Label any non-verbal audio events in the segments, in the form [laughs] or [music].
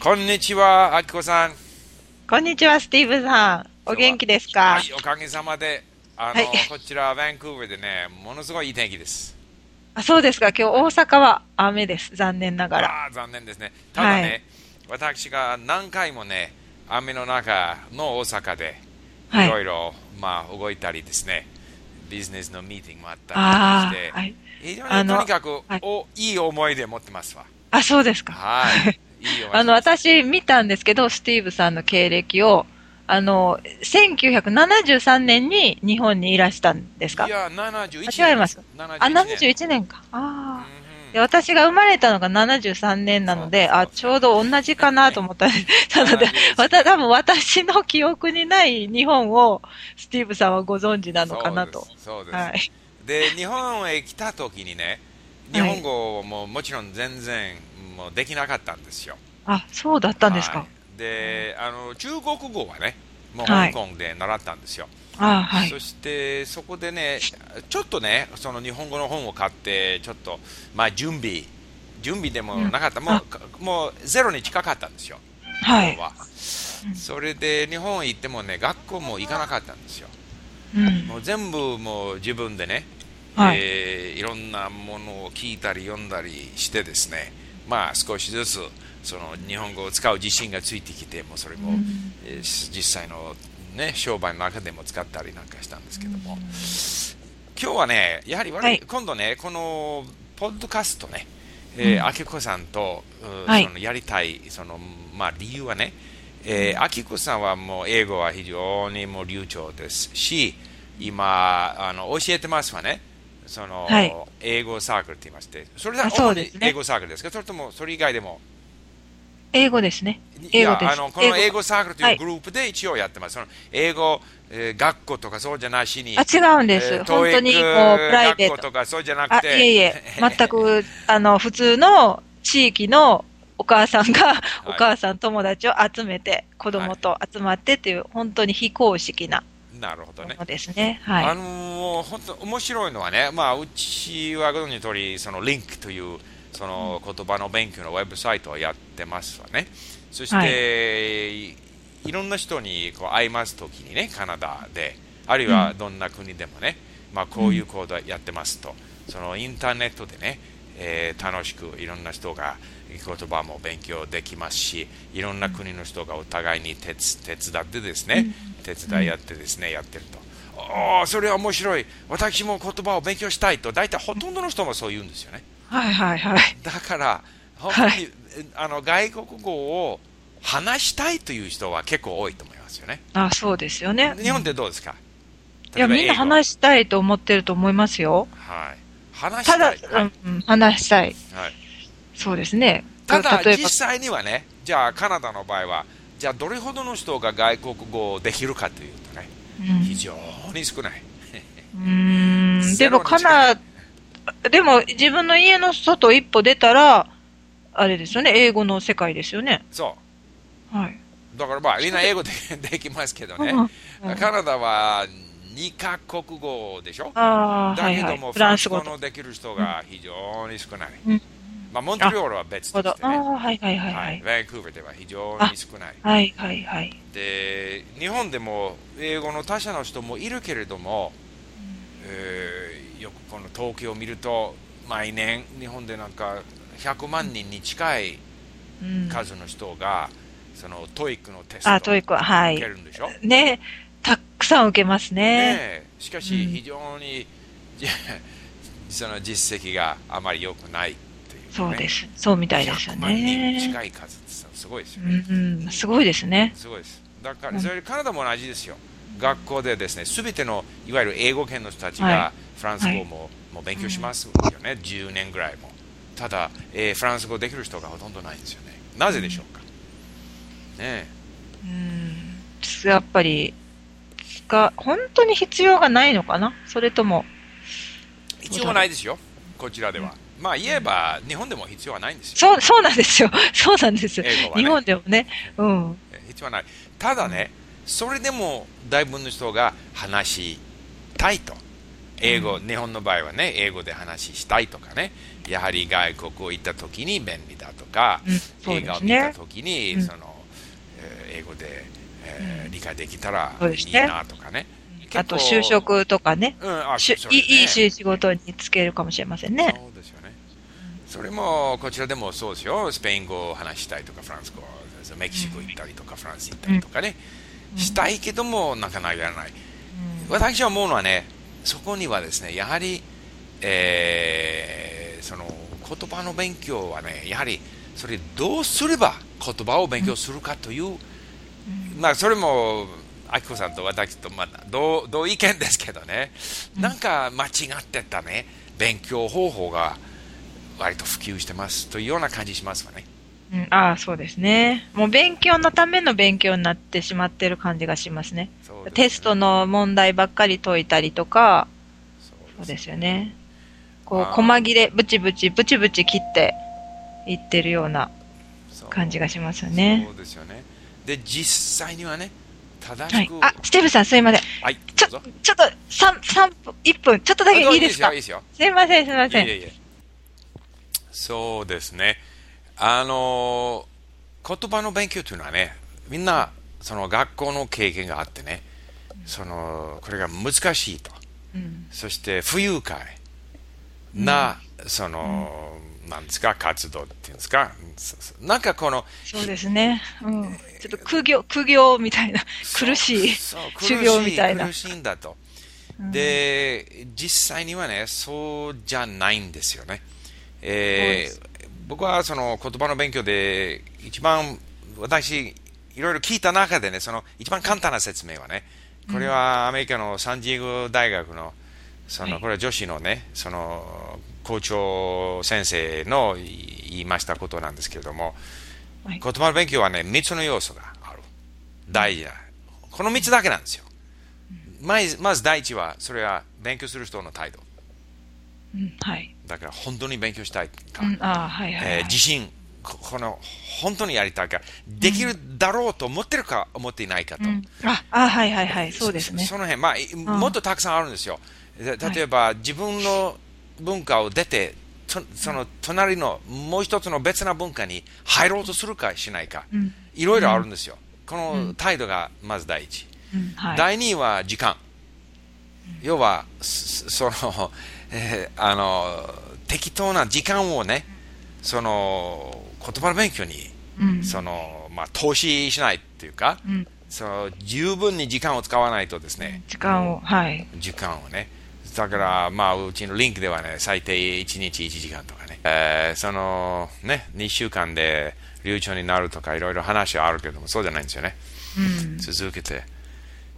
こんにちは、あきこさん。こんにちは、スティーブさん。お元気ですか？はい、おかげさまで、あの、はいこちら、バンクーバーでね、ものすごいいい天気です。あそうですか。今日大阪は雨です。残念ながら。ああ、残念ですね。ただね、私が何回もね、雨の中の大阪で、はいいろいろ、まあ、動いたりですね、ビジネスのミーティングもあったありして、あ、はい。非常にとにかく、はいおいい思い出持ってますわ。あ、そうですか。はい。[laughs] あの、私見たんですけど、スティーブさんの経歴を、あの、1973年に日本にいらしたんですか？いや、71年。あ違います71あ、年。71年か。ああ。私が生まれたのが73年なので、あ、ちょうど同じかなと思ったんです。なので71、わた、多分私の記憶にない日本をスティーブさんはご存知なのかなと。そうです。そうですはい。で、日本へ来た時にね、日本語ももちろん全然もうできなかったんですよ。あ、そうだったんですか。はいで、あの、中国語はね、もうはい香港で習ったんですよ。あはいそ。して、そこでね、ちょっとね、その日本語の本を買って、ちょっと、まあ、準備、準備でもなかった、うんもう、もうゼロに近かったんですよ。はいそれで、日本行ってもね、学校も行かなかったんですよ。うん。もう全部もう自分でね、はいえーいろんなものを聞いたり読んだりしてですね、まあ少しずつその日本語を使う自信がついてきて、もうそれも、うん。えー実際の、ね、商売の中でも使ったりなんかしたんですけども、今日はね、やはりはい。今度ね、このポッドキャストね、えうん。ー、あきこさんと、うはい。そのやりたいその、まあ、理由はね、えー、あきこさんはもう英語は非常にもう流暢ですし、今あの教えてますわね。その、はい英語サークルって言いまして、それだ主に英語サークルですかそれともそれ以外でも英語ですね。い英語です。やあのこの英語サークルとはいいうグループで一応やってます。その英語、えー学校とかそうじゃなしに、あ、違うんです。えー本当に、こう、プライベート。学校とかそうじゃなあく、て、いえいえ、[laughs] 全く、あの、普通の地域のお母さんが、お母さん友達を集めて、子供と集まってっていう、本当に非公式ななるほどね。ですね。はい。あのー本当面白いのはね、まあ、うちはご存知の通り、そのリンクというその言葉の勉強のウェブサイトをやってますわね。そして、、はいろんな人にこう会いますときにね、カナダで、あるいはどんな国でもね、まあ、こういう行動やってますと、そのインターネットでね、えー楽しくいろんな人が言葉も勉強できますし、いろんな国の人がお互いに手伝ってですね、手伝いやってですね、やってると。ああ、それは面白い。私も言葉を勉強したいと、大体ほとんどの人もそう言うんですよね。はいはいはい。だから、本当に、はいあの外国語を話したいという人は結構多いと思いますよね。あ、そうですよね。日本ってどうですか？いや、みんなし話したいと思ってると思いますよ。はい。話したたい。だ、はいうん、話したい。はいそうですね。ただ、実、際にはね、じゃあカナダの場合は、じゃあどれほどの人が外国語をできるかというとね、うん非常に少ない。うーんでもカナ、でも自分の家の外一歩出たら、あれですよね、英語の世界ですよね。そはい。う。だからまあ、みんな英語でできますけどね、うんカナダは2カ国語でしょ？だけども、フフランス語。のできる人が非常に少ない。うんまあ、モントリオールは別。としてね、ああ、はいはいはいは、はいい。バンクーバーでは非常に少ない。はいはいはい。で、日本でも英語の他者の人もいるけれども、えーよくこの統計を見ると、毎年日本でなんか100万人に近いうん。数の人が、その TOEIC のテストあ、 TOEIC は、は受けい。るんでしょ、ねたくさん受けますね。ねえ。しかしうん。非常に、じ [laughs] その実績があまり良くないという、ね、そうです。そうみたいですよ100万人にね。近い数ってすごいですようね、んうん、すごいですね。すごいです。だから、うんそれカナダも同じですよ。学校でですねすべてのいわゆる英語圏の人たちはがフランス語も,、もう勉強しますよね、10年ぐらいも。ただ、えーフランス語できる人がほとんどないんですよね。なぜでしょうか、ねえ。うん。やっぱり、が、本当に必要がないのかな？それとも、必要はないですよ。こちらでは、まあ言えば日本でも必要はないんですよ。そう、そうなんですよ。[laughs] そうなんです。ね。日本でもね。うん。えー必要はない。ただねそれでも大部分の人が話したいと。英語、日本の場合はね英語で話したいとかね。やはり外国行った時に便利だとか、うん。そう映画を見た時に、うん。そのえー英語で、えー理解できたらいいなとかね。あと就職とかね。うん、あねいいいい仕事に就けるかもしれませんね。そうですよね。それもこちらでもそうですよ。スペイン語を話したいとか、フランス語、メキシコ行ったりとか、フランス行ったりとかね、したいけども、なかなかやらない。私は思うのはね、そこにはですね、やはり、えーその言葉の勉強はね、やはりそれどうすれば言葉を勉強するかという、まあそれも、あきこさんと私とまだ同同意見ですけどね、なんか間違ってたね、勉強方法が割と普及してますというような感じしますわね。うん、ああ、そうですね。もう勉強のための勉強になってしまってる感じがしますね。すねテストの問題ばっかり解いたりとか、そうですよね。こう、細切れ、ブチブチ、ブチブチ切っていってるような感じがしますよねそ。うですよね。で、実際にはね、正はいしく。。あ、スティーブさんすいません。はい、ちょ、ちょっと、三、三分、一分、ちょっとだけいいですか？いいですよ、いいですよ。すいません、すいません。いえいえそうですね。あの、言葉の勉強というのはね、みんな、その学校の経験があってね、その、これが難しいと。うんそして不愉快な、その、なんですか、活動っていうんですか。なんかこの、そうですね。うん。ちょっと苦行、苦行みたいな、苦しい修行みたいな苦。しいんだと。で、実際にはね、そうじゃないんですよね。えー僕はその言葉の勉強で一番私いろいろ聞いた中でね、その一番簡単な説明はね、これはアメリカのサンディエゴ大学の、その、はいこれは女子のね、その校長先生の言いましたことなんですけれども、はい言葉の勉強はね、3つの要素がある。大事な。この3つだけなんですよ。まずまず第一は、それは勉強する人の態度。うん、はい。だから本当に勉強したいか、うん、ああ、はいはい、はいえー自信こ、この本当にやりたいか、できるだろうと思ってるか、思っていないかと。うんあ、あ、はいはいはい、そうですねそ。その辺、まあ、いもっとたくさんあるんですよ。で例えば、自分の文化を出て、とその隣のもう一つの別な文化に入ろうとするかしないか、うんいろいろあるんですよ。この態度がまず第一。うん、はい。第2位は時間。要は、そその、[laughs] えーあの、適当な時間をね、その、言葉の勉強に、うんその、まあ、投資しないっていうか、うん、その、十分に時間を使わないとですね、時間を、はい。時間をね。だから、まあ、うちのリンクではね、最低1日1時間とかね、えーその、ね、2週間で流暢になるとか、いろいろ話はあるけども、そうじゃないんですよね。うん、続けて。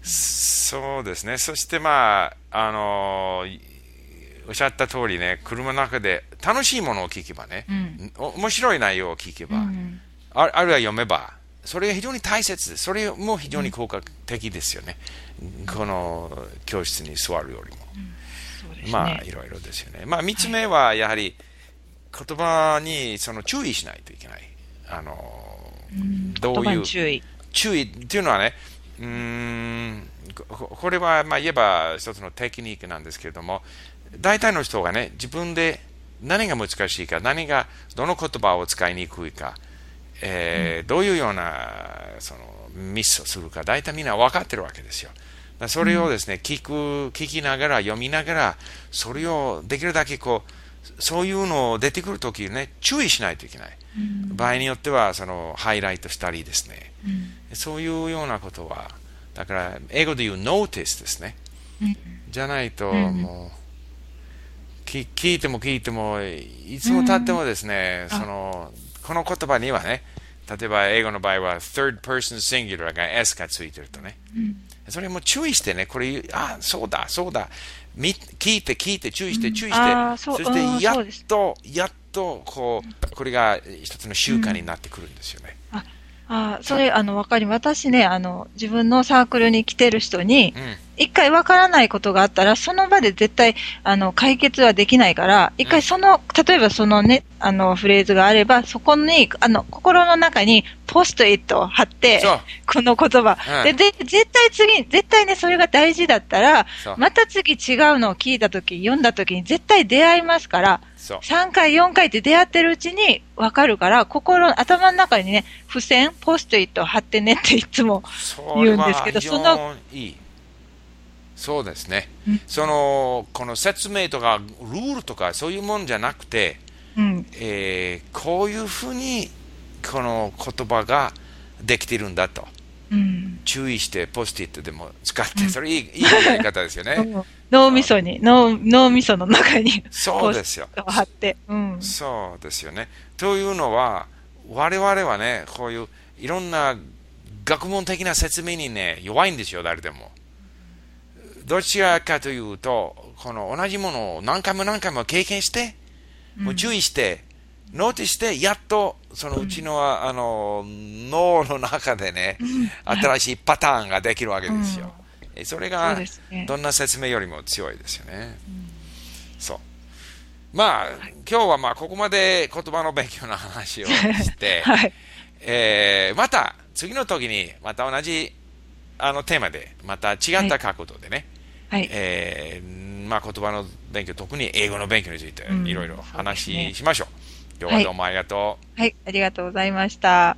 そうですね。そしてまあ、あのいおっしゃった通りね、車の中で楽しいものを聞けばね、うんお面白い内容を聞けば、うんああるいは読めば、それが非常に大切です。それも非常に効果的ですよね。この教室に座るよりも。ね。まあ、いろいろですよね。まあ、三つ目はやはり言葉にその注意しないといけない。あの、ど言葉ういうに注意。注意っていうのはね、うーんここれはまあ言えば一つのテクニックなんですけれども、大体の人がね、自分で何が難しいか、何が、どの言葉を使いにくいか、えーどういうようなそのミスをするか、大体みんな分かってるわけですよ。それをですね、聞く、聞きながら、読みながら、それをできるだけこう、そういうのを出てくるときね、注意しないといけない。場合によっては、その、ハイライトしたりですね。そういうようなことは、だから、英語で言う notice ですね。じゃないと、もう、き聞いても聞いても、いつも経ってもですね、その、この言葉にはね、例えば英語の場合は third person singular が S がついてるとね。それも注意してね、これ、あ、そうだ、そうだ、み聞いて聞いて注意して注意して、そうそうんしてやっと、やっと、こう、これが一つの習慣になってくるんですよね。ああ、それ、あの、わかります。私ね、あの、自分のサークルに来てる人に、うん一回わからないことがあったら、その場で絶対、あの、解決はできないから、一回その、例えばそのね、あの、フレーズがあれば、そこに、あの、心の中にポストイットを貼って。この言葉。うんで、で、絶対次、絶対ね、それが大事だったらまた次違うのを聞いたとき、読んだときに絶対出会いますから、そう。3回、4回って出会ってるうちに分かるから、心、頭の中にね、付箋、ポストイットを貼ってねっていつも、言うんですけど非そのいい。そうですね。うんその、この説明とか、ルールとか、そういうもんじゃなくて、うん、えーこういうふうに、この言葉ができてるんだと。うん。注意して、ポストイットでも使って、それいいいいやり方ですよね。[laughs] 脳みそに、脳、脳みその中に、そうですよ。貼って、うん。そうですよね。というのは、我々はね、こういういろんな学問的な説明にね、弱いんですよ、誰でも。どちらかというと、この同じものを何回も何回も経験して、もう注意して、ノーティして、やっと、そのうちの、あの、脳の中でね、新しいパターンができるわけですよ。えそれそうがどんな説明よりも強いですよね。そう。まあ、今日はまあ、ここまで言葉の勉強の話をして、[laughs] はい。えーまた次の時にまた同じあのテーマでまた違った角度でね、はい。えーまあ、言葉の勉強特に英語の勉強についてうん。いろいろ話ね。しましょう、今日はどうもありがとう、はい。ありがとうございました。